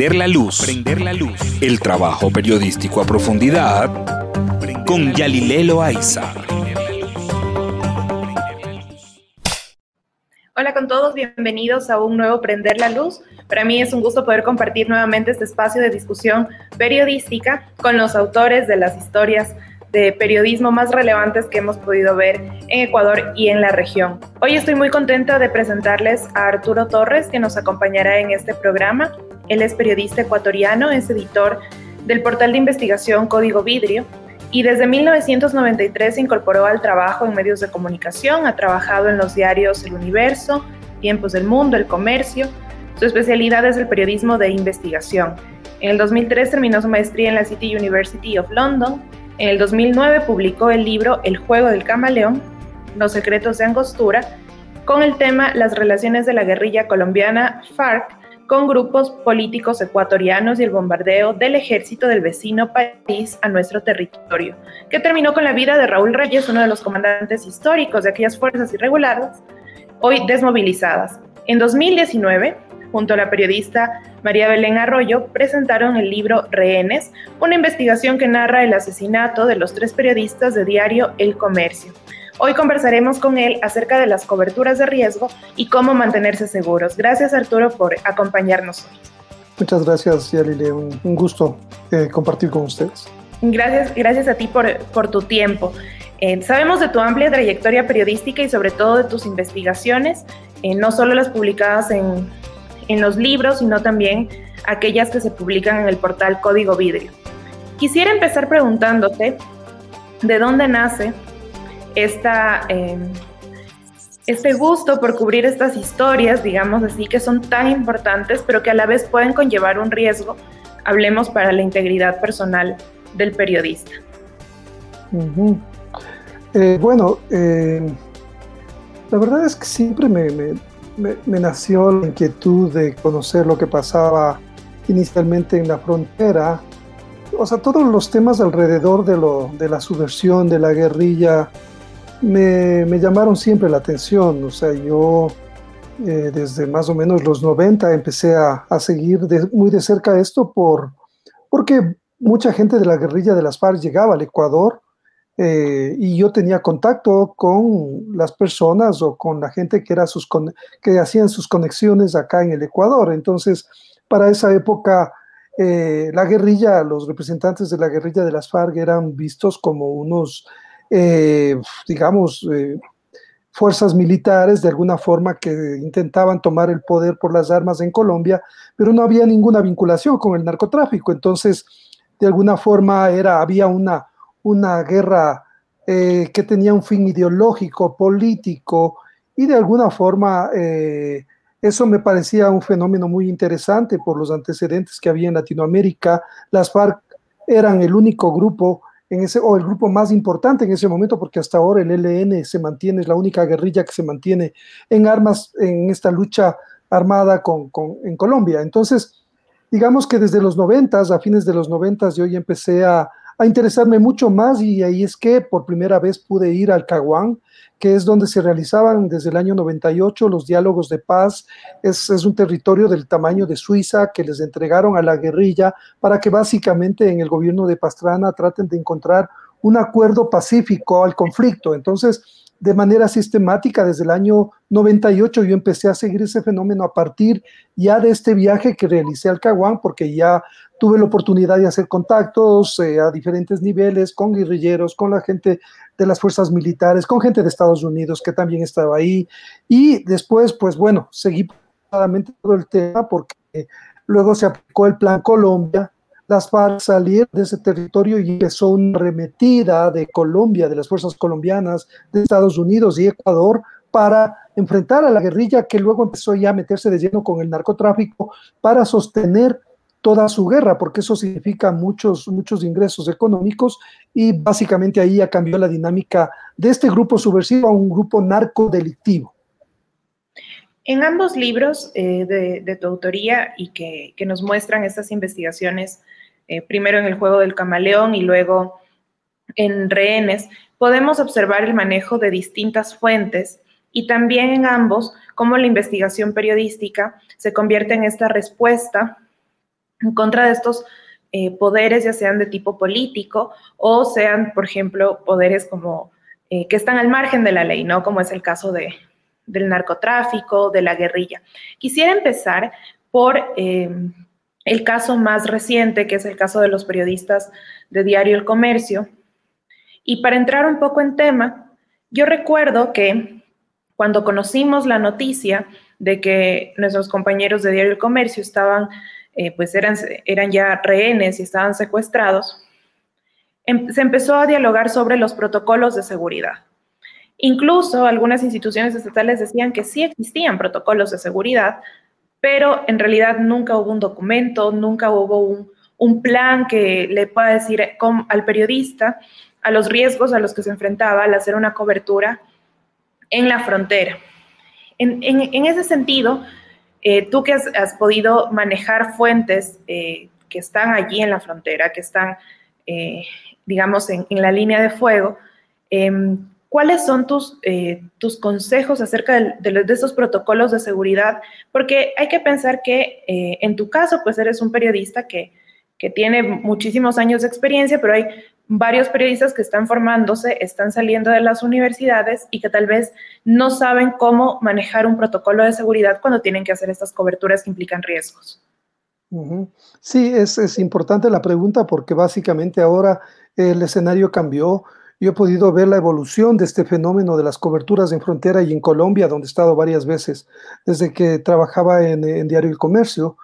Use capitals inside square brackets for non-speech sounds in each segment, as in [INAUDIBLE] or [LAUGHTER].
Prender la luz. Prender la luz. El trabajo periodístico a profundidad con Yalilelo Aiza. Hola con todos, bienvenidos a un nuevo Prender la Luz. Para mí es un gusto poder compartir nuevamente este espacio de discusión periodística con los autores de las historias de periodismo más relevantes que hemos podido ver en Ecuador y en la región. Hoy estoy muy contenta de presentarles a Arturo Torres, que nos acompañará en este programa. Él es periodista ecuatoriano, es editor del portal de investigación Código Vidrio y desde 1993 se incorporó al trabajo en medios de comunicación, ha trabajado en los diarios El Universo, Tiempos del Mundo, El Comercio. Su especialidad es el periodismo de investigación. En el 2003 terminó su maestría en la City University of London en el 2009 publicó el libro El juego del camaleón, Los secretos de Angostura, con el tema Las relaciones de la guerrilla colombiana FARC con grupos políticos ecuatorianos y el bombardeo del ejército del vecino país a nuestro territorio, que terminó con la vida de Raúl Reyes, uno de los comandantes históricos de aquellas fuerzas irregulares, hoy desmovilizadas. En 2019, junto a la periodista María Belén Arroyo, presentaron el libro Rehenes, una investigación que narra el asesinato de los tres periodistas de diario El Comercio. Hoy conversaremos con él acerca de las coberturas de riesgo y cómo mantenerse seguros. Gracias Arturo por acompañarnos hoy. Muchas gracias, Yalile. Un, gusto eh, compartir con ustedes. Gracias, gracias a ti por, por tu tiempo. Eh, sabemos de tu amplia trayectoria periodística y sobre todo de tus investigaciones, eh, no solo las publicadas en, en los libros, sino también aquellas que se publican en el portal Código Vidrio. Quisiera empezar preguntándote de dónde nace esta, em, este gusto por cubrir estas historias, digamos así, que son tan importantes, pero que a la vez pueden conllevar un riesgo, hablemos para la integridad personal del periodista. Eh, bueno, eh, la verdad es que siempre me, me, nació la inquietud de conocer lo que pasaba inicialmente en la frontera. O sea, todos los temas alrededor de, lo, de la subversión, de la guerrilla, me, llamaron siempre la atención. O sea, yo eh, desde más o menos los 90 empecé a, a seguir muy de cerca esto por, porque mucha gente de la guerrilla de las FARC llegaba al Ecuador eh, y yo tenía contacto con las personas o con la gente que, era sus que hacían sus conexiones acá en el Ecuador. Entonces, para esa época, eh, la guerrilla, los representantes de la guerrilla de las FARC eran vistos como unos, eh, digamos, fuerzas militares de alguna forma que intentaban tomar el poder por las armas en Colombia, pero no había ninguna vinculación con el narcotráfico. Entonces, de alguna forma era, había una una guerra eh, que tenía un fin ideológico, político, y de alguna forma eh, eso me parecía un fenómeno muy interesante por los antecedentes que había en Latinoamérica. Las FARC eran el único grupo en ese, o el grupo más importante en ese momento, porque hasta ahora el ELN se mantiene, es la única guerrilla que se mantiene en armas en esta lucha armada con, en Colombia. Entonces, digamos que desde los noventas, a fines de los noventas, yo ya empecé a, a interesarme mucho más y ahí es que por primera vez pude ir al Caguán, que es donde se realizaban desde el año 98 los diálogos de paz. Es, es, un territorio del tamaño de Suiza que les entregaron a la guerrilla para que básicamente en el gobierno de Pastrana traten de encontrar un acuerdo pacífico al conflicto. Entonces, de manera sistemática desde el año 98 yo empecé a seguir ese fenómeno a partir ya de este viaje que realicé al Caguán, porque ya tuve la oportunidad de hacer contactos eh, a diferentes niveles con guerrilleros, con la gente de las fuerzas militares, con gente de Estados Unidos que también estaba ahí. Y después, pues bueno, seguí todo el tema porque luego se aplicó el Plan Colombia, las FARC salieron de ese territorio y empezó una remetida de Colombia, de las fuerzas colombianas, de Estados Unidos y Ecuador para enfrentar a la guerrilla que luego empezó ya a meterse de lleno con el narcotráfico para sostener toda su guerra, porque eso significa muchos, muchos ingresos económicos y básicamente ahí ya cambió la dinámica de este grupo subversivo a un grupo narcodelictivo. En ambos libros eh, de, tu autoría y que, que, nos muestran estas investigaciones eh, primero en el juego del camaleón y luego en rehenes, podemos observar el manejo de distintas fuentes y también en ambos cómo la investigación periodística se convierte en esta respuesta en contra de estos eh, poderes, ya sean de tipo político o sean, por ejemplo, poderes como eh, que están al margen de la ley, ¿no? Como es el caso de, del narcotráfico, de la guerrilla. Quisiera empezar por el caso más reciente, que es el caso de los periodistas de Diario El Comercio. Y para entrar un poco en tema, yo recuerdo que cuando conocimos la noticia de que nuestros compañeros de Diario El Comercio estaban, eh, pues eran, eran ya rehenes y estaban secuestrados, em, se empezó a dialogar sobre los protocolos de seguridad. Incluso algunas instituciones estatales decían que sí existían protocolos de seguridad, pero en realidad nunca hubo un documento, nunca hubo un, plan que le pueda decir al periodista a los riesgos a los que se enfrentaba al hacer una cobertura en la frontera. En, ese sentido, eh, tú que has, podido manejar fuentes eh, que están allí en la frontera, que están, eh, digamos, en, la línea de fuego, em, ¿cuáles son tus, tus consejos acerca de, de, esos protocolos de seguridad? Porque hay que pensar que en tu caso, pues eres un periodista que, que tiene muchísimos años de experiencia, pero hay varios periodistas que están formándose, están saliendo de las universidades y que tal vez no saben cómo manejar un protocolo de seguridad cuando tienen que hacer estas coberturas que implican riesgos. Sí, es, importante la pregunta porque básicamente ahora el escenario cambió. Yo he podido ver la evolución de este fenómeno de las coberturas en frontera y en Colombia, donde he estado varias veces, desde que trabajaba en, Diario El Comercio,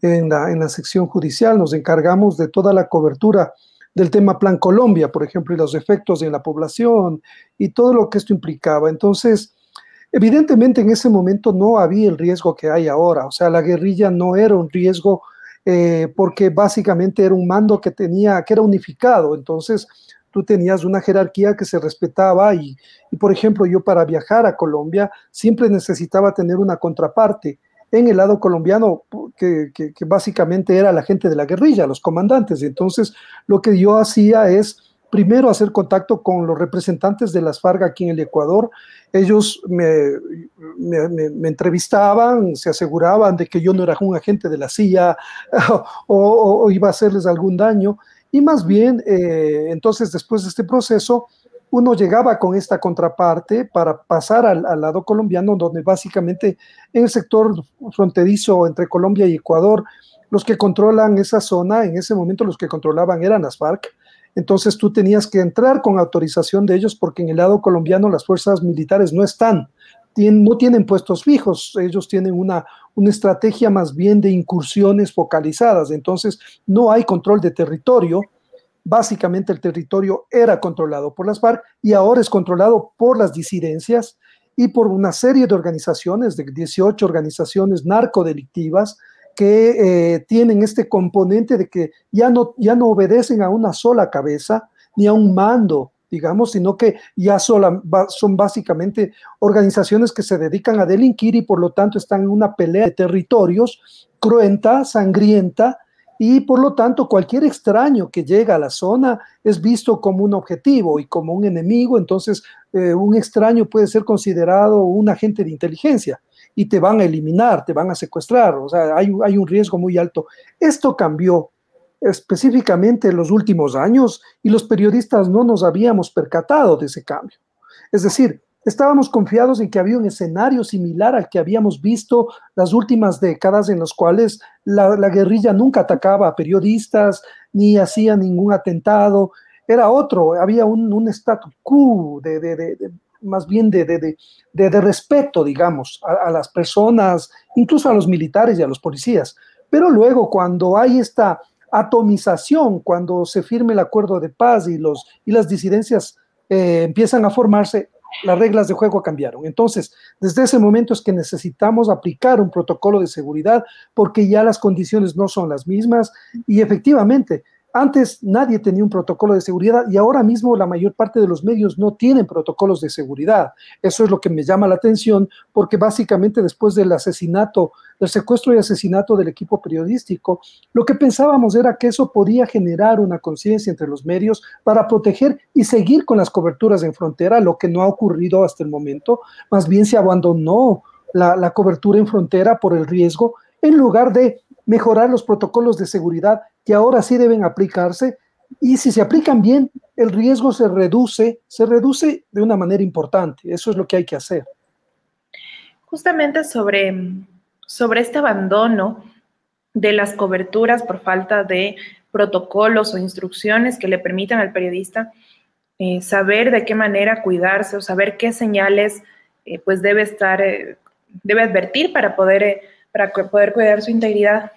en la, en la sección judicial, nos encargamos de toda la cobertura del tema Plan Colombia, por ejemplo, y los efectos en la población y todo lo que esto implicaba. Entonces, evidentemente en ese momento no había el riesgo que hay ahora, o sea, la guerrilla no era un riesgo eh, porque básicamente era un mando que tenía, que era unificado, entonces tú tenías una jerarquía que se respetaba y, y, por ejemplo, yo para viajar a Colombia siempre necesitaba tener una contraparte en el lado colombiano, que, básicamente era la gente de la guerrilla, los comandantes. Entonces, lo que yo hacía es primero hacer contacto con los representantes de las FARC aquí en el Ecuador. Ellos me, entrevistaban, se aseguraban de que yo no era un agente de la CIA [LAUGHS] o, iba a hacerles algún daño. Y más bien, eh, entonces, después de este proceso, uno llegaba con esta contraparte para pasar al, lado colombiano, donde básicamente en el sector fronterizo entre Colombia y Ecuador, los que controlan esa zona, en ese momento los que controlaban eran las FARC, entonces tú tenías que entrar con autorización de ellos porque en el lado colombiano las fuerzas militares no están, no tienen puestos fijos, ellos tienen una, una estrategia más bien de incursiones focalizadas, entonces no hay control de territorio, básicamente el territorio era controlado por las FARC y ahora es controlado por las disidencias y por una serie de organizaciones, de 18 organizaciones narcodelictivas, que eh, tienen este componente de que ya no, ya no obedecen a una sola cabeza ni a un mando, digamos, sino que ya son básicamente organizaciones que se dedican a delinquir y por lo tanto están en una pelea de territorios cruenta, sangrienta, y por lo tanto cualquier extraño que llega a la zona es visto como un objetivo y como un enemigo, entonces eh, un extraño puede ser considerado un agente de inteligencia y te van a eliminar, te van a secuestrar, o sea, hay, hay un riesgo muy alto. Esto cambió específicamente en los últimos años y los periodistas no nos habíamos percatado de ese cambio. Es decir, Estábamos confiados en que había un escenario similar al que habíamos visto las últimas décadas en las cuales la, guerrilla nunca atacaba a periodistas ni hacía ningún atentado. Era otro, había un, un statu quo de, más bien de, respeto, digamos, a, las personas, incluso a los militares y a los policías. Pero luego, cuando hay esta atomización, cuando se firme el acuerdo de paz y, los, y las disidencias eh, empiezan a formarse, las reglas de juego cambiaron. Entonces, desde ese momento es que necesitamos aplicar un protocolo de seguridad porque ya las condiciones no son las mismas y efectivamente antes nadie tenía un protocolo de seguridad y ahora mismo la mayor parte de los medios no tienen protocolos de seguridad. Eso es lo que me llama la atención porque básicamente después del asesinato, del secuestro y asesinato del equipo periodístico, lo que pensábamos era que eso podía generar una conciencia entre los medios para proteger y seguir con las coberturas en frontera, lo que no ha ocurrido hasta el momento. Más bien se abandonó la, cobertura en frontera por el riesgo en lugar de mejorar los protocolos de seguridad que ahora sí deben aplicarse y si se aplican bien, el riesgo se reduce, se reduce de una manera importante. Eso es lo que hay que hacer. Justamente sobre, sobre este abandono de las coberturas por falta de protocolos o instrucciones que le permitan al periodista eh, saber de qué manera cuidarse o saber qué señales eh, pues debe estar, eh, debe advertir para poder, para poder cuidar su integridad.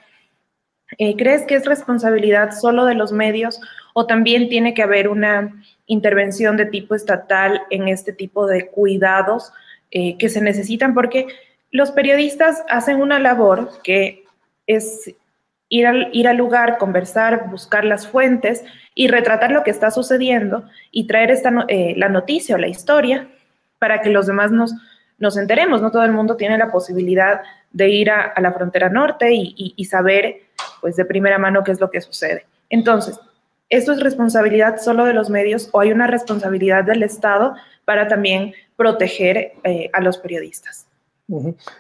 ¿Crees que es responsabilidad solo de los medios o también tiene que haber una intervención de tipo estatal en este tipo de cuidados que se necesitan? Porque los periodistas hacen una labor que es ir al, lugar, conversar, buscar las fuentes y retratar lo que está sucediendo y traer eh, la noticia o la historia para que los demás nos, enteremos. No todo el mundo tiene la posibilidad ir a, la frontera norte y, y, saber pues de primera mano qué es lo que sucede. Entonces, ¿esto es responsabilidad solo de los medios o hay una responsabilidad del Estado para también proteger eh, a los periodistas?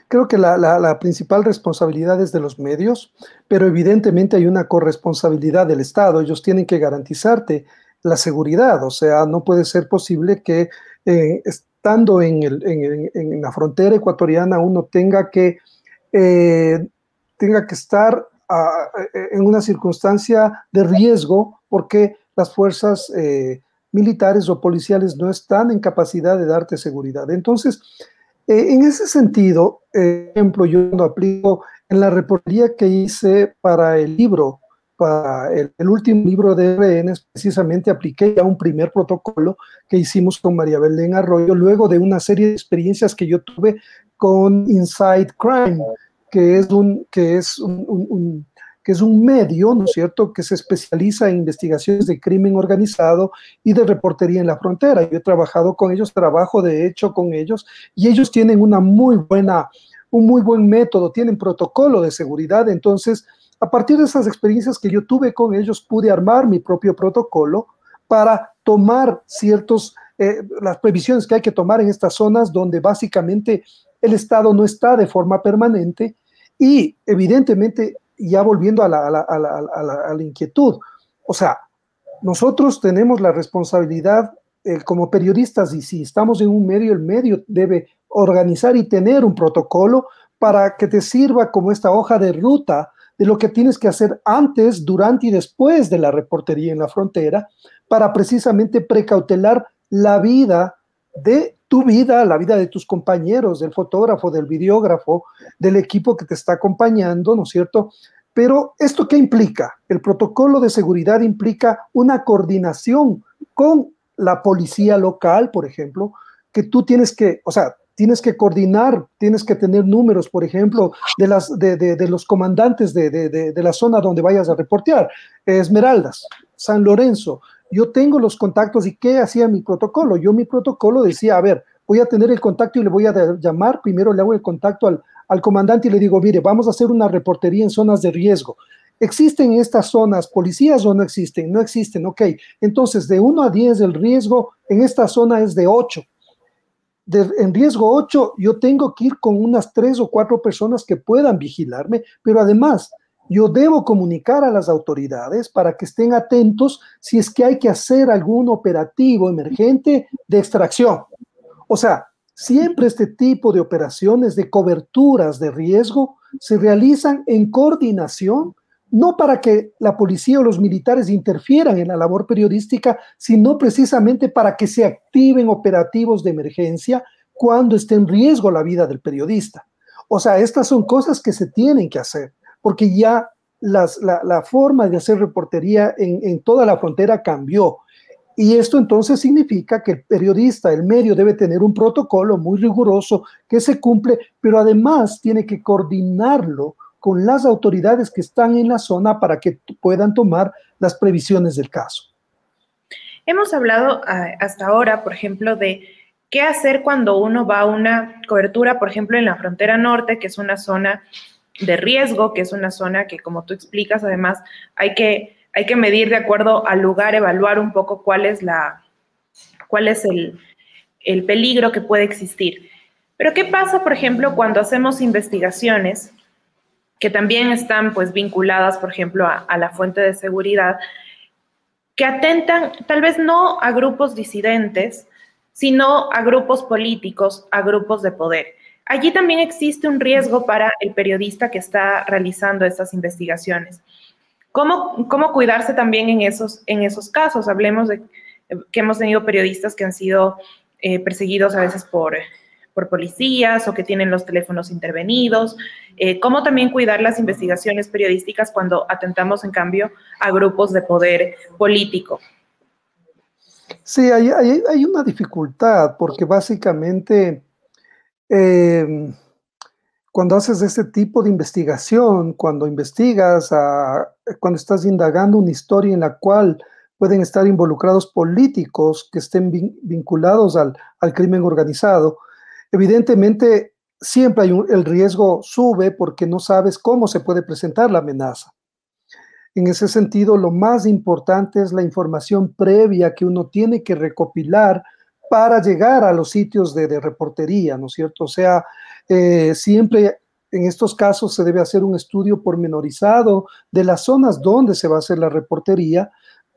Creo que la, principal responsabilidad es de los medios, pero evidentemente hay una corresponsabilidad del Estado. Ellos tienen que garantizarte la seguridad, o sea, no puede ser posible que eh, estando en, la frontera ecuatoriana uno tenga que, eh, tenga que estar ah, eh, en una circunstancia de riesgo porque las fuerzas militares o policiales no están en capacidad de darte seguridad. Entonces, eh, en ese sentido, ejemplo, yo lo aplico en la reportería que hice para el libro, para el, último libro de RN, precisamente apliqué ya un primer protocolo que hicimos con María Belén Arroyo, luego de una serie de experiencias que yo tuve con Inside Crime, que es un, que es un que es un medio, ¿no es cierto?, que se especializa en investigaciones de crimen organizado y de reportería en la frontera. Yo he trabajado con ellos, trabajo de hecho con ellos, y ellos tienen una muy buena, un muy buen método, tienen protocolo de seguridad. Entonces, a partir de esas experiencias que yo tuve con ellos, pude armar mi propio protocolo para tomar ciertos, eh, las previsiones que hay que tomar en estas zonas donde básicamente el Estado no está de forma permanente y evidentemente ya volviendo a la, inquietud, o sea, nosotros tenemos la responsabilidad como periodistas y si estamos en un medio, el medio debe organizar y tener un protocolo para que te sirva como esta hoja de ruta de lo que tienes que hacer antes, durante y después de la reportería en la frontera para precisamente precautelar la vida de tu vida, la vida de tus compañeros, del fotógrafo, del videógrafo, del equipo que te está acompañando, ¿no es cierto? Pero ¿esto qué implica? El protocolo de seguridad implica una coordinación con la policía local, por ejemplo, que tú tienes que, o sea, tienes que coordinar, tienes que tener números, por ejemplo, de, las, de, los comandantes de, la zona donde vayas a reportear. Esmeraldas, San Lorenzo, yo tengo los contactos y qué hacía mi protocolo. Yo mi protocolo decía, a ver, voy a tener el contacto y le voy a llamar, primero le hago el contacto al, al comandante y le digo, mire, vamos a hacer una reportería en zonas de riesgo. ¿Existen estas zonas policías o no existen? No existen, ok. Entonces, de 1 a 10 el riesgo en esta zona es de 8. En riesgo 8 yo tengo que ir con unas 3 o 4 personas que puedan vigilarme, pero además yo debo comunicar a las autoridades para que estén atentos si es que hay que hacer algún operativo emergente de extracción. O sea, siempre este tipo de operaciones de coberturas de riesgo se realizan en coordinación, no para que la policía o los militares interfieran en la labor periodística, sino precisamente para que se activen operativos de emergencia cuando esté en riesgo la vida del periodista. O sea, estas son cosas que se tienen que hacer porque ya la, forma de hacer reportería en, toda la frontera cambió. Y esto entonces significa que el periodista, el medio, debe tener un protocolo muy riguroso que se cumple, pero además tiene que coordinarlo con las autoridades que están en la zona para que puedan tomar las previsiones del caso. Hemos hablado ah, hasta ahora, por ejemplo, de qué hacer cuando uno va a una cobertura, por ejemplo, en la frontera norte, que es una zona de riesgo, que es una zona que, como tú explicas, además hay que, hay que medir de acuerdo al lugar, evaluar un poco cuál es, la, cuál es el, el peligro que puede existir. Pero ¿qué pasa, por ejemplo, cuando hacemos investigaciones que también están pues vinculadas, por ejemplo, a, la fuente de seguridad, que atentan tal vez no a grupos disidentes, sino a grupos políticos, a grupos de poder. Allí también existe un riesgo para el periodista que está realizando estas investigaciones. ¿Cómo, cómo cuidarse también en esos, en esos casos? Hablemos de que hemos tenido periodistas que han sido eh, perseguidos a veces por, por policías o que tienen los teléfonos intervenidos. Eh, ¿Cómo también cuidar las investigaciones periodísticas cuando atentamos, en cambio, a grupos de poder político? Sí, hay, hay, una dificultad porque básicamente em, cuando haces este tipo de investigación, cuando investigas, cuando estás indagando una historia en la cual pueden estar involucrados políticos que estén vinculados al, al crimen organizado, Evidentemente, siempre hay el riesgo sube porque no sabes cómo se puede presentar la amenaza. En ese sentido, lo más importante es la información previa que uno tiene que recopilar para llegar a los sitios de, reportería, ¿no es cierto? O sea, eh, siempre en estos casos se debe hacer un estudio pormenorizado de las zonas donde se va a hacer la reportería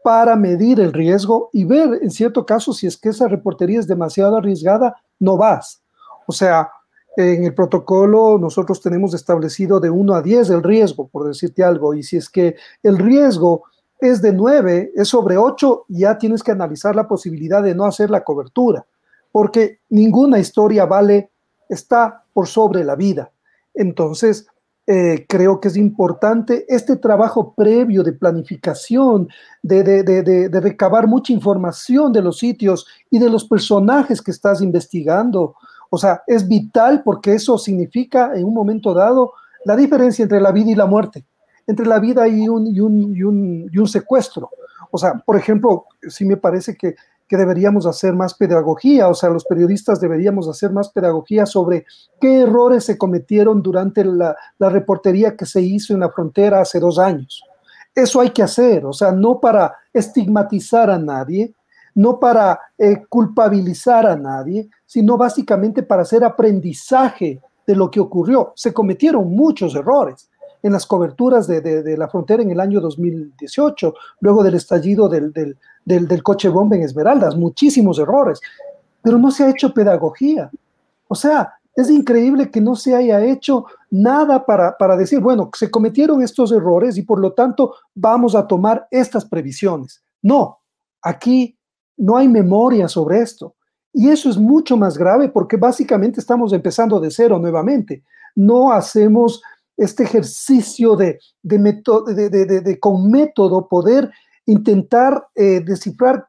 para medir el riesgo y ver, en cierto caso, si es que esa reportería es demasiado arriesgada, no vas. O sea, en el protocolo nosotros tenemos establecido de 1 a 10 el riesgo, por decirte algo, y si es que el riesgo es de 9, es sobre 8, ya tienes que analizar la posibilidad de no hacer la cobertura, porque ninguna historia vale, está por sobre la vida. Entonces, eh, creo que es importante este trabajo previo de planificación, de, de, recabar mucha información de los sitios y de los personajes que estás investigando. O sea, es vital porque eso significa en un momento dado la diferencia entre la vida y la muerte, entre la vida y un, y un, secuestro. O sea, por ejemplo, sí me parece que, deberíamos hacer más pedagogía, o sea, los periodistas deberíamos hacer más pedagogía sobre qué errores se cometieron durante la, la reportería que se hizo en la frontera hace dos años. Eso hay que hacer, o sea, no para estigmatizar a nadie, no para eh, culpabilizar a nadie, sino básicamente para hacer aprendizaje de lo que ocurrió. Se cometieron muchos errores en las coberturas de, la frontera en el año 2018, luego del estallido del, coche bomba en Esmeraldas, muchísimos errores, pero no se ha hecho pedagogía. O sea, es increíble que no se haya hecho nada para, para decir, bueno, se cometieron estos errores y por lo tanto vamos a tomar estas previsiones. No, aquí no hay memoria sobre esto. Y eso es mucho más grave porque básicamente estamos empezando de cero nuevamente. No hacemos este ejercicio de, de, con método poder intentar eh, descifrar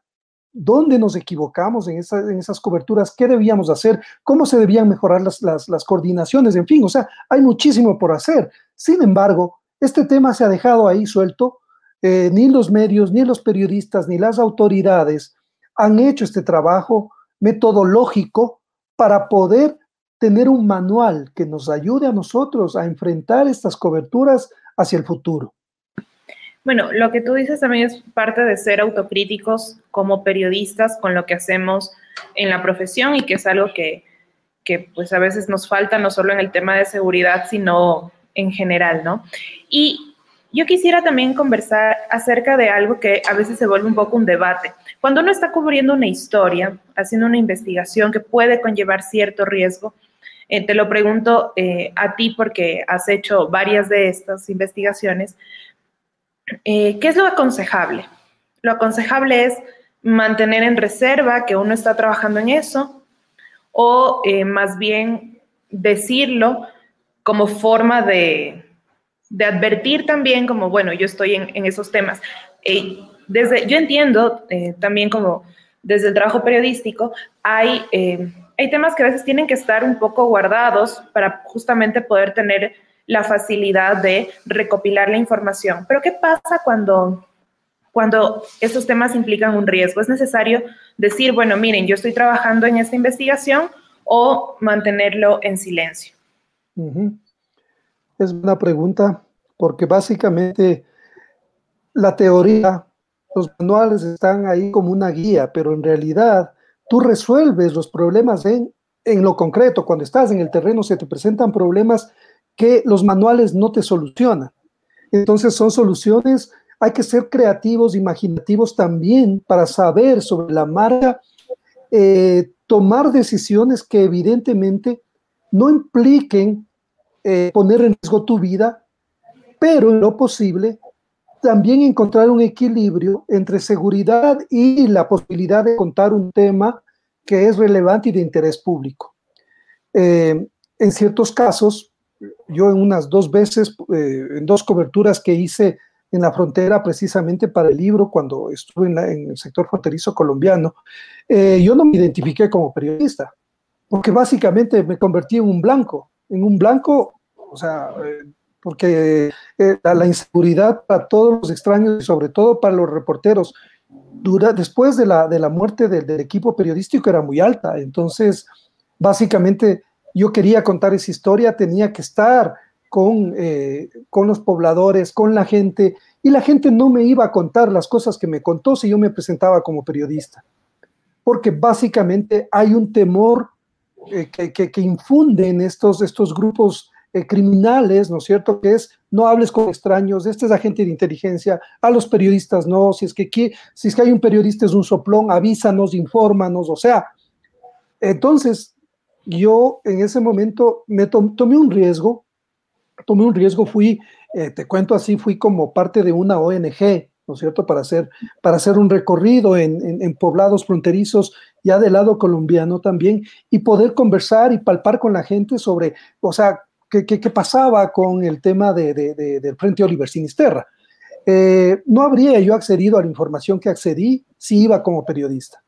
dónde nos equivocamos en, esas coberturas, qué debíamos hacer, cómo se debían mejorar las, las, coordinaciones, en fin, o sea, hay muchísimo por hacer. Sin embargo, este tema se ha dejado ahí suelto, eh, ni los medios, ni los periodistas, ni las autoridades han hecho este trabajo metodológico para poder tener un manual que nos ayude a nosotros a enfrentar estas coberturas hacia el futuro. Bueno, lo que tú dices también es parte de ser autocríticos como periodistas con lo que hacemos en la profesión y que es algo que, que pues a veces nos falta no solo en el tema de seguridad, sino en general, ¿no? Y yo quisiera también conversar acerca de algo que a veces se vuelve un poco un debate. Cuando uno está cubriendo una historia, haciendo una investigación que puede conllevar cierto riesgo, eh, te lo pregunto eh, a ti porque has hecho varias de estas investigaciones, eh, ¿qué es lo aconsejable? Lo aconsejable es mantener en reserva que uno está trabajando en eso o más bien decirlo como forma de, de advertir también como, bueno, yo estoy en, esos temas. Desde, yo entiendo eh, también como desde el trabajo periodístico, hay, eh, hay temas que a veces tienen que estar un poco guardados para justamente poder tener la facilidad de recopilar la información. Pero ¿qué pasa cuando, cuando estos temas implican un riesgo? Es necesario decir, bueno, miren, yo estoy trabajando en esta investigación o mantenerlo en silencio. Es una pregunta porque básicamente la teoría, los manuales están ahí como una guía, pero en realidad tú resuelves los problemas en, en lo concreto. Cuando estás en el terreno se te presentan problemas que los manuales no te solucionan. Entonces son soluciones, hay que ser creativos, imaginativos también para saber sobre la marca, eh, tomar decisiones que evidentemente no impliquen eh, poner en riesgo tu vida, pero en lo posible también encontrar un equilibrio entre seguridad y la posibilidad de contar un tema que es relevante y de interés público. Eh, en ciertos casos, yo en unas dos veces, eh, en dos coberturas que hice en la frontera precisamente para el libro, cuando estuve en, el sector fronterizo colombiano, eh, yo no me identifiqué como periodista, porque básicamente me convertí en un blanco, en un blanco, o sea, porque la, inseguridad para todos los extraños y sobre todo para los reporteros, dura, después de la, de la muerte del equipo periodístico era muy alta, entonces básicamente yo quería contar esa historia, tenía que estar con, eh, con los pobladores, con la gente, y la gente no me iba a contar las cosas que me contó si yo me presentaba como periodista, porque básicamente hay un temor eh, que, que, infunde en estos, estos grupos eh, criminales, ¿no es cierto? Que es no hables con extraños, este es agente de inteligencia, a los periodistas no, si es que, si es que hay un periodista es un soplón, avísanos, infórmanos, o sea, entonces yo en ese momento me tomé un riesgo, tomé un riesgo, fui, eh, te cuento así, fui como parte de una ONG, ¿no es cierto?, para hacer, para hacer un recorrido en, poblados fronterizos ya del lado colombiano también y poder conversar y palpar con la gente sobre, o sea, qué, pasaba con el tema de, del Frente Oliver Sinisterra. Eh, no habría yo accedido a la información que accedí si iba como periodista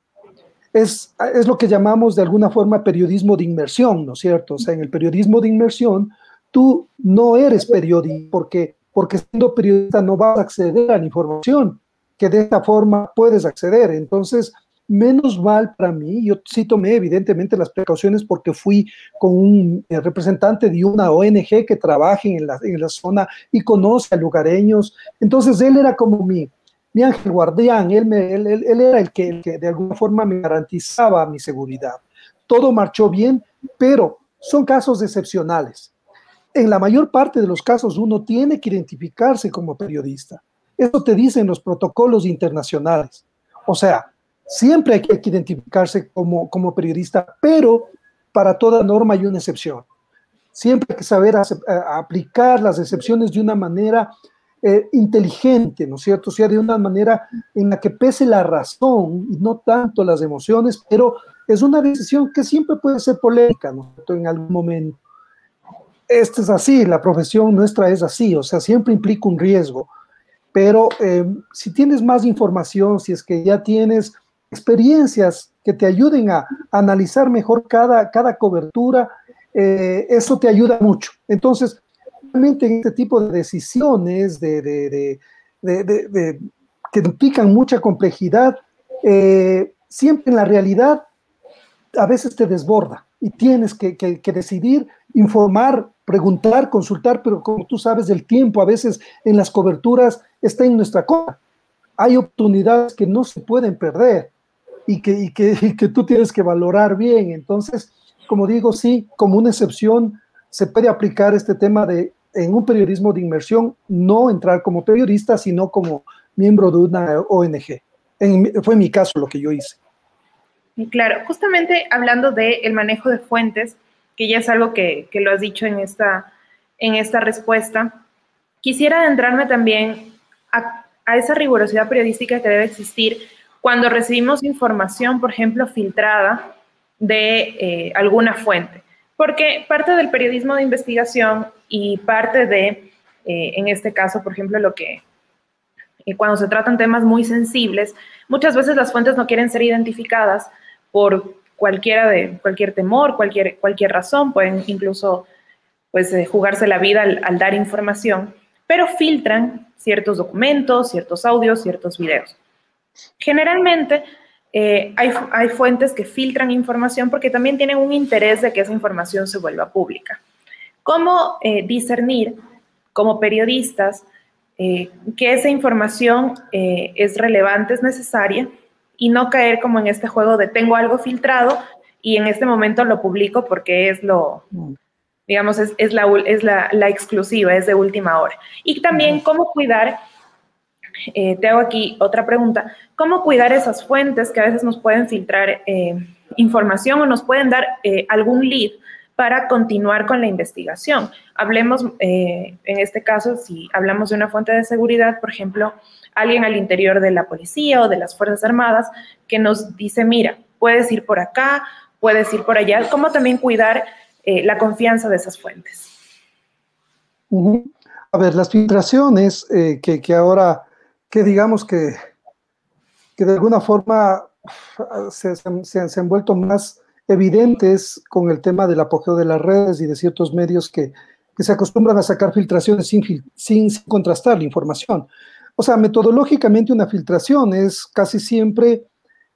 es, lo que llamamos de alguna forma periodismo de inmersión, ¿no es cierto? O sea, en el periodismo de inmersión, tú no eres periodista porque, porque siendo periodista no vas a acceder a la información que de esta forma puedes acceder. Entonces, menos mal para mí, yo sí tomé evidentemente las precauciones porque fui con un eh, representante de una ONG que trabaja en la, en la zona y conoce a lugareños. Entonces, él era como mi, mi ángel guardián, él, él, era el que, de alguna forma me garantizaba mi seguridad. Todo marchó bien, pero son casos excepcionales. En la mayor parte de los casos uno tiene que identificarse como periodista. Eso te dicen los protocolos internacionales. O sea, siempre hay que identificarse como, como periodista, pero para toda norma hay una excepción. Siempre hay que saber aplicar las excepciones de una manera eh, inteligente, ¿no es cierto? O sea, de una manera en la que pese la razón y no tanto las emociones, pero es una decisión que siempre puede ser polémica, ¿no es cierto? En algún momento. Esto es así, la profesión nuestra es así, o sea, siempre implica un riesgo, pero eh, si tienes más información, si es que ya tienes experiencias que te ayuden a, analizar mejor cada, cada cobertura, eh, eso te ayuda mucho. Entonces, en este tipo de decisiones de, que implican mucha complejidad, eh, siempre en la realidad a veces te desborda y tienes que, decidir, informar, preguntar, consultar, pero como tú sabes, el tiempo a veces en las coberturas está en nuestra contra. Hay oportunidades que no se pueden perder y que, y que, y tú tienes que valorar bien. Entonces, como digo, sí, como una excepción, se puede aplicar este tema de en un periodismo de inmersión, no entrar como periodista, sino como miembro de una ONG. fue mi caso lo que yo hice. Claro, justamente hablando del el manejo de fuentes, que ya es algo que, que, lo has dicho en esta, en esta respuesta, quisiera adentrarme también a esa rigurosidad periodística que debe existir cuando recibimos información, por ejemplo, filtrada de eh, alguna fuente. Porque parte del periodismo de investigación y parte de, eh, en este caso, por ejemplo, lo que eh, cuando se tratan temas muy sensibles, muchas veces las fuentes no quieren ser identificadas por cualquiera de cualquier temor, cualquier, cualquier razón, pueden incluso pues eh, jugarse la vida al, al dar información, pero filtran ciertos documentos, ciertos audios, ciertos videos. Generalmente eh, hay, fuentes que filtran información porque también tienen un interés de que esa información se vuelva pública. ¿Cómo eh, discernir como periodistas eh, que esa información es relevante, es necesaria y no caer como en este juego de tengo algo filtrado y en este momento lo publico porque es lo, digamos, es, la, es la, exclusiva, es de última hora. Y también cómo cuidar, eh, te hago aquí otra pregunta, cómo cuidar esas fuentes que a veces nos pueden filtrar eh, información o nos pueden dar eh, algún lead para continuar con la investigación. Hablemos, en este caso, si hablamos de una fuente de seguridad, por ejemplo, alguien al interior de la policía o de las Fuerzas Armadas que nos dice, mira, puedes ir por acá, puedes ir por allá, cómo también cuidar la confianza de esas fuentes. A ver, las filtraciones que, ahora, que digamos que, que de alguna forma se, han vuelto más evidentes con el tema del apogeo de las redes y de ciertos medios que, se acostumbran a sacar filtraciones sin, sin, contrastar la información. O sea, metodológicamente una filtración es casi siempre,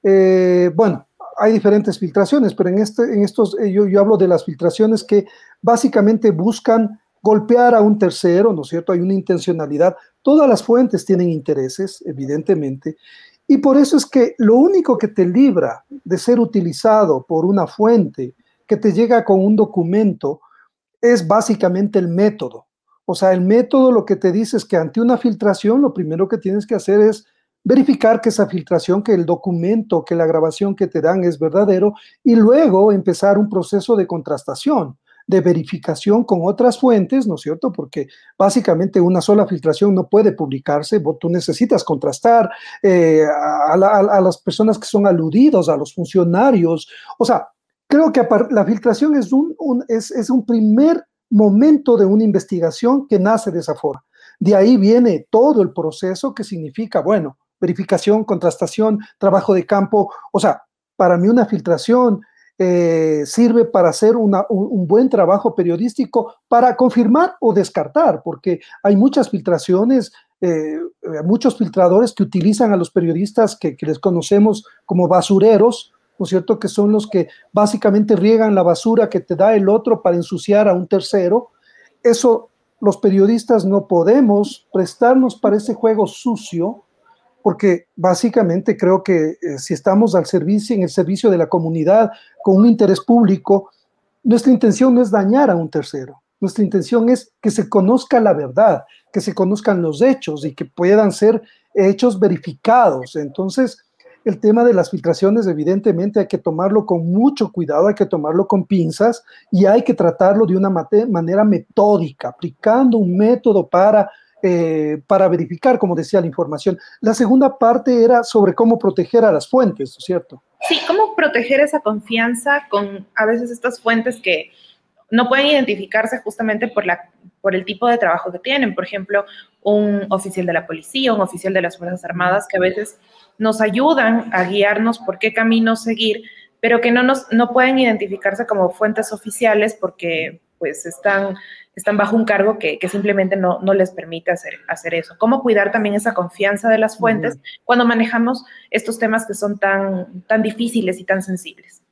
eh, bueno, hay diferentes filtraciones, pero en, este, en estos, eh, yo, yo hablo de las filtraciones que básicamente buscan golpear a un tercero, ¿no es cierto? Hay una intencionalidad. Todas las fuentes tienen intereses, evidentemente, y por eso es que lo único que te libra de ser utilizado por una fuente que te llega con un documento es básicamente el método. O sea, el método lo que te dice es que ante una filtración lo primero que tienes que hacer es verificar que esa filtración, que el documento, que la grabación que te dan es verdadero y luego empezar un proceso de contrastación, de verificación con otras fuentes, ¿no es cierto? Porque básicamente una sola filtración no puede publicarse, tú necesitas contrastar eh, a, las personas que son aludidos, a los funcionarios. O sea, creo que la filtración es un, es un primer momento de una investigación que nace de esa forma. De ahí viene todo el proceso que significa, bueno, verificación, contrastación, trabajo de campo. O sea, para mí una filtración eh, sirve para hacer un, buen trabajo periodístico, para confirmar o descartar, porque hay muchas filtraciones, eh, muchos filtradores que utilizan a los periodistas que, que, les conocemos como basureros, ¿no es cierto? Que son los que básicamente riegan la basura que te da el otro para ensuciar a un tercero. Eso los periodistas no podemos prestarnos para ese juego sucio porque básicamente creo que eh, si estamos al servicio, en el servicio de la comunidad, con un interés público, nuestra intención no es dañar a un tercero, nuestra intención es que se conozca la verdad, que se conozcan los hechos y que puedan ser hechos verificados. Entonces, el tema de las filtraciones, evidentemente, hay que tomarlo con mucho cuidado, hay que tomarlo con pinzas y hay que tratarlo de una manera metódica, aplicando un método para eh, para verificar, como decía, la información. La segunda parte era sobre cómo proteger a las fuentes, ¿cierto? Sí, cómo proteger esa confianza con a veces estas fuentes que no pueden identificarse justamente por, la, por el tipo de trabajo que tienen. Por ejemplo, un oficial de la policía, un oficial de las Fuerzas Armadas, que a veces nos ayudan a guiarnos por qué camino seguir, pero que no, nos, no pueden identificarse como fuentes oficiales porque pues están están bajo un cargo que, simplemente no, les permite hacer, hacer eso. ¿Cómo cuidar también esa confianza de las fuentes cuando manejamos estos temas que son tan, tan difíciles y tan sensibles?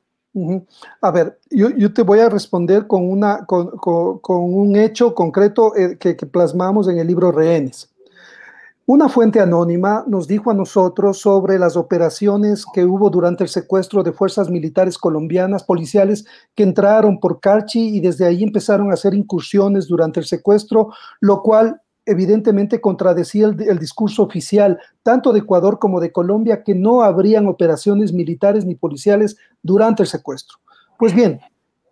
A ver, yo, te voy a responder con, una, con, un hecho concreto eh, que, que plasmamos en el libro Rehenes. Una fuente anónima nos dijo a nosotros sobre las operaciones que hubo durante el secuestro de fuerzas militares colombianas, policiales, que entraron por Carchi y desde ahí empezaron a hacer incursiones durante el secuestro, lo cual evidentemente contradecía el, discurso oficial, tanto de Ecuador como de Colombia, que no habrían operaciones militares ni policiales durante el secuestro. Pues bien,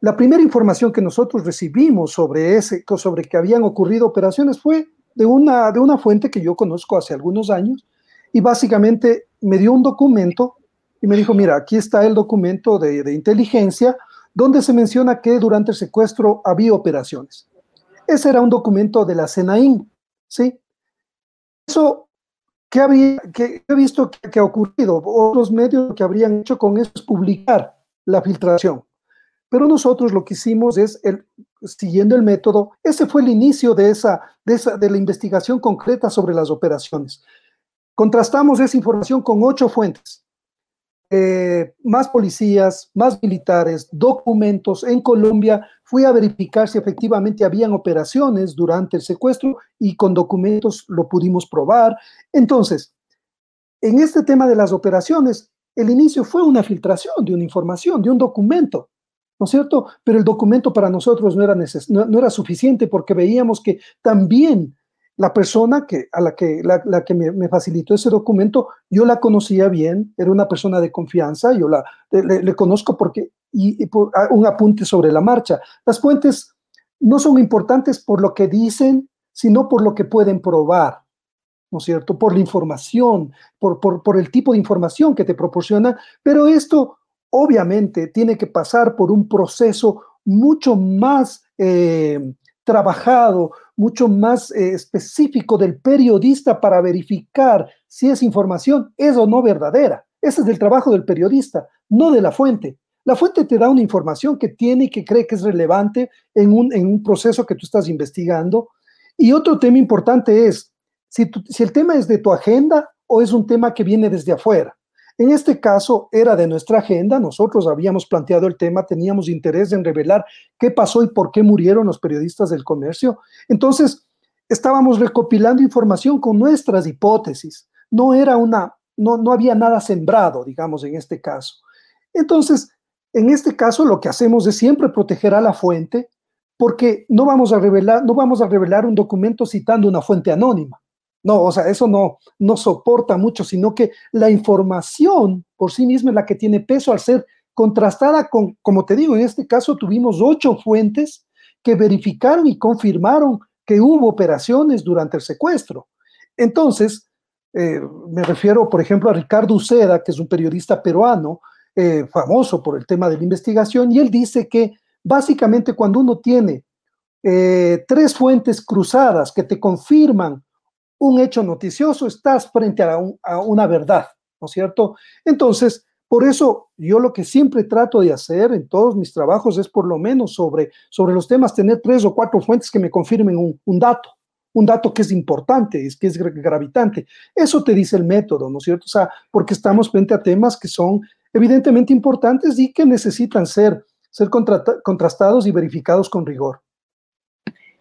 la primera información que nosotros recibimos sobre, ese, sobre que habían ocurrido operaciones fue de una, de una fuente que yo conozco hace algunos años y básicamente me dio un documento y me dijo, mira, aquí está el documento de, inteligencia donde se menciona que durante el secuestro había operaciones. Ese era un documento de la CENAIN, ¿sí? Eso, ¿qué, había, que he visto que, ha ocurrido? Otros medios que habrían hecho con eso es publicar la filtración. Pero nosotros lo que hicimos es, el, siguiendo el método, ese fue el inicio de, esa, de, la investigación concreta sobre las operaciones. Contrastamos esa información con ocho fuentes. Eh, más policías, más militares, documentos en Colombia. Fui a verificar si efectivamente habían operaciones durante el secuestro y con documentos lo pudimos probar. Entonces, en este tema de las operaciones, el inicio fue una filtración de una información, de un documento. ¿No es cierto? Pero el documento para nosotros no era, no, era suficiente porque veíamos que también la persona que, a la que, la, que me, facilitó ese documento, yo la conocía bien, era una persona de confianza, yo la, le, conozco porque, y, un apunte sobre la marcha. Las fuentes no son importantes por lo que dicen, sino por lo que pueden probar, ¿no es cierto? Por la información, por, por el tipo de información que te proporciona, pero esto obviamente tiene que pasar por un proceso mucho más eh, trabajado, mucho más eh, específico del periodista para verificar si esa información es o no verdadera. Ese es el trabajo del periodista, no de la fuente. La fuente te da una información que tiene y que cree que es relevante en un, en un proceso que tú estás investigando. Y otro tema importante es si el tema es de tu agenda o es un tema que viene desde afuera. En este caso era de nuestra agenda, nosotros habíamos planteado el tema, teníamos interés en revelar qué pasó y por qué murieron los periodistas del comercio. Entonces, estábamos recopilando información con nuestras hipótesis. No era una, no, no había nada sembrado, digamos, en este caso. Entonces, en este caso lo que hacemos es siempre proteger a la fuente porque no vamos a revelar, no vamos a revelar un documento citando una fuente anónima. No, o sea, eso no, no soporta mucho, sino que la información por sí misma es la que tiene peso al ser contrastada con, como te digo, en este caso tuvimos ocho fuentes que verificaron y confirmaron que hubo operaciones durante el secuestro. Entonces, eh, me refiero, por ejemplo, a Ricardo Uceda, que es un periodista peruano, eh, famoso por el tema de la investigación, y él dice que básicamente cuando uno tiene eh, tres fuentes cruzadas que te confirman un hecho noticioso, estás frente a, una verdad, ¿no es cierto? Entonces, por eso yo lo que siempre trato de hacer en todos mis trabajos es por lo menos sobre, sobre los temas tener tres o cuatro fuentes que me confirmen un, dato, un dato que es importante, es que es gravitante. Eso te dice el método, ¿no es cierto? O sea, porque estamos frente a temas que son evidentemente importantes y que necesitan ser, ser contrastados y verificados con rigor.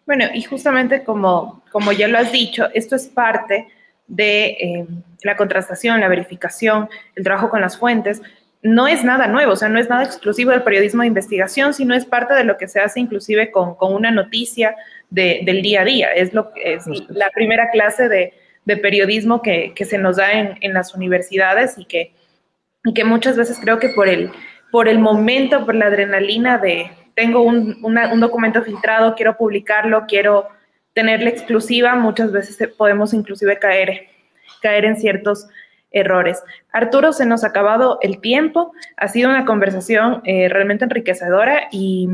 Bueno, y justamente como, como ya lo has dicho, esto es parte de eh, la contrastación, la verificación, el trabajo con las fuentes. No es nada nuevo, o sea, no es nada exclusivo del periodismo de investigación, sino es parte de lo que se hace inclusive con, con una noticia del día a día. Es, lo, es la primera clase de, de periodismo que, que, se nos da en, en las universidades y que, y que muchas veces creo que por el, por el momento, por la adrenalina de, tengo un, documento filtrado, quiero publicarlo, quiero tener la exclusiva, muchas veces podemos inclusive caer, caer en ciertos errores. Arturo, se nos ha acabado el tiempo, ha sido una conversación eh, realmente enriquecedora y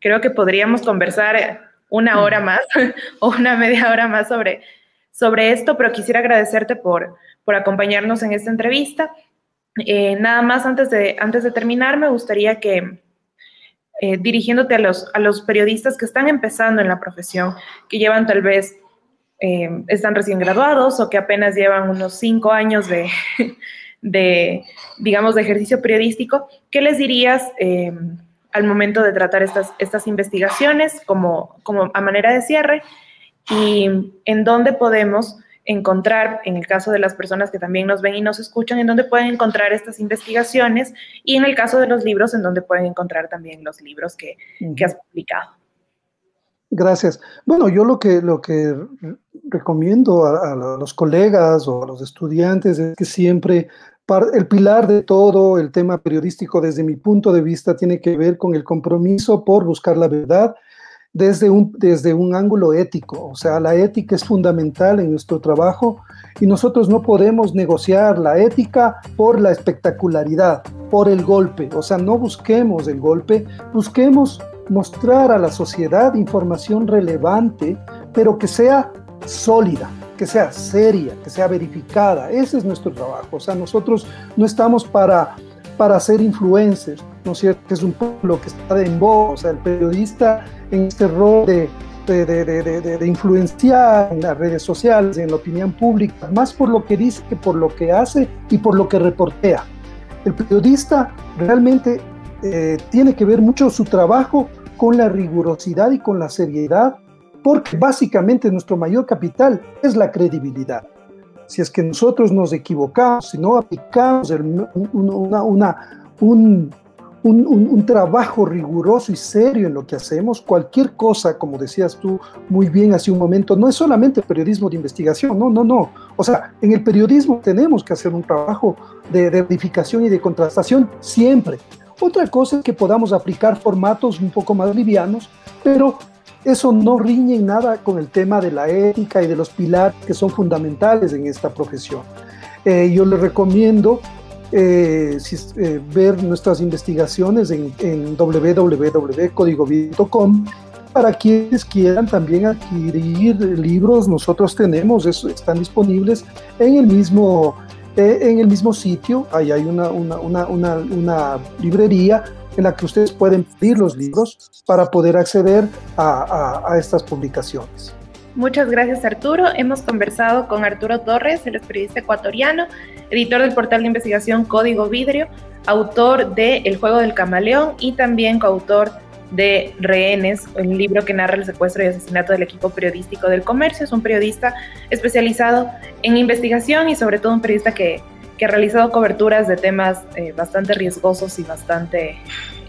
creo que podríamos conversar una hora más [LAUGHS] o una media hora más sobre, sobre esto, pero quisiera agradecerte por, por acompañarnos en esta entrevista. Eh, nada más antes de, antes de terminar, me gustaría que, eh, dirigiéndote a los, a los periodistas que están empezando en la profesión, que llevan tal vez, eh, están recién graduados o que apenas llevan unos cinco años de, [LAUGHS] de digamos, de ejercicio periodístico, ¿qué les dirías eh, al momento de tratar estas, estas investigaciones como, como a manera de cierre? ¿Y en dónde podemos encontrar, en el caso de las personas que también nos ven y nos escuchan, en dónde pueden encontrar estas investigaciones y en el caso de los libros, en dónde pueden encontrar también los libros que, has publicado. Gracias. Bueno, yo lo que, lo que recomiendo a, los colegas o a los estudiantes es que siempre el pilar de todo el tema periodístico desde mi punto de vista tiene que ver con el compromiso por buscar la verdad desde un, desde un ángulo ético. O sea, la ética es fundamental en nuestro trabajo y nosotros no podemos negociar la ética por la espectacularidad, por el golpe. O sea, no busquemos el golpe, busquemos mostrar a la sociedad información relevante, pero que sea sólida, que sea seria, que sea verificada. Ese es nuestro trabajo. O sea, nosotros no estamos para, para ser influencers, ¿no es cierto? Es un pueblo que está en voz. O sea, el periodista en este rol de, de, influenciar en las redes sociales, en la opinión pública, más por lo que dice que por lo que hace y por lo que reportea. El periodista realmente eh, tiene que ver mucho su trabajo con la rigurosidad y con la seriedad, porque básicamente nuestro mayor capital es la credibilidad. Si es que nosotros nos equivocamos, si no aplicamos una, un, un, trabajo riguroso y serio en lo que hacemos. Cualquier cosa, como decías tú muy bien hace un momento, no es solamente periodismo de investigación, no, no, no. O sea, en el periodismo tenemos que hacer un trabajo de, de verificación y de contrastación siempre. Otra cosa es que podamos aplicar formatos un poco más livianos, pero eso no riñe en nada con el tema de la ética y de los pilares que son fundamentales en esta profesión. Eh, yo les recomiendo eh, eh, ver nuestras investigaciones en, en para quienes quieran también adquirir libros, nosotros tenemos, están disponibles en el mismo, en el mismo sitio, ahí hay una, una, una, una, librería en la que ustedes pueden pedir los libros para poder acceder a, estas publicaciones. Muchas gracias Arturo. Hemos conversado con Arturo Torres, el periodista ecuatoriano, editor del portal de investigación Código Vidrio, autor de El juego del camaleón y también coautor de Rehenes, un libro que narra el secuestro y asesinato del equipo periodístico del comercio. Es un periodista especializado en investigación y sobre todo un periodista que, ha realizado coberturas de temas eh, bastante riesgosos y bastante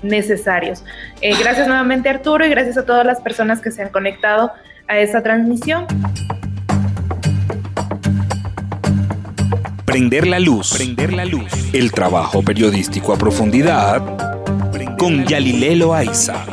necesarios. Eh, gracias nuevamente Arturo y gracias a todas las personas que se han conectado a esa transmisión. Prender la luz. Prender la luz. El trabajo periodístico a profundidad con Yalilelo Aiza.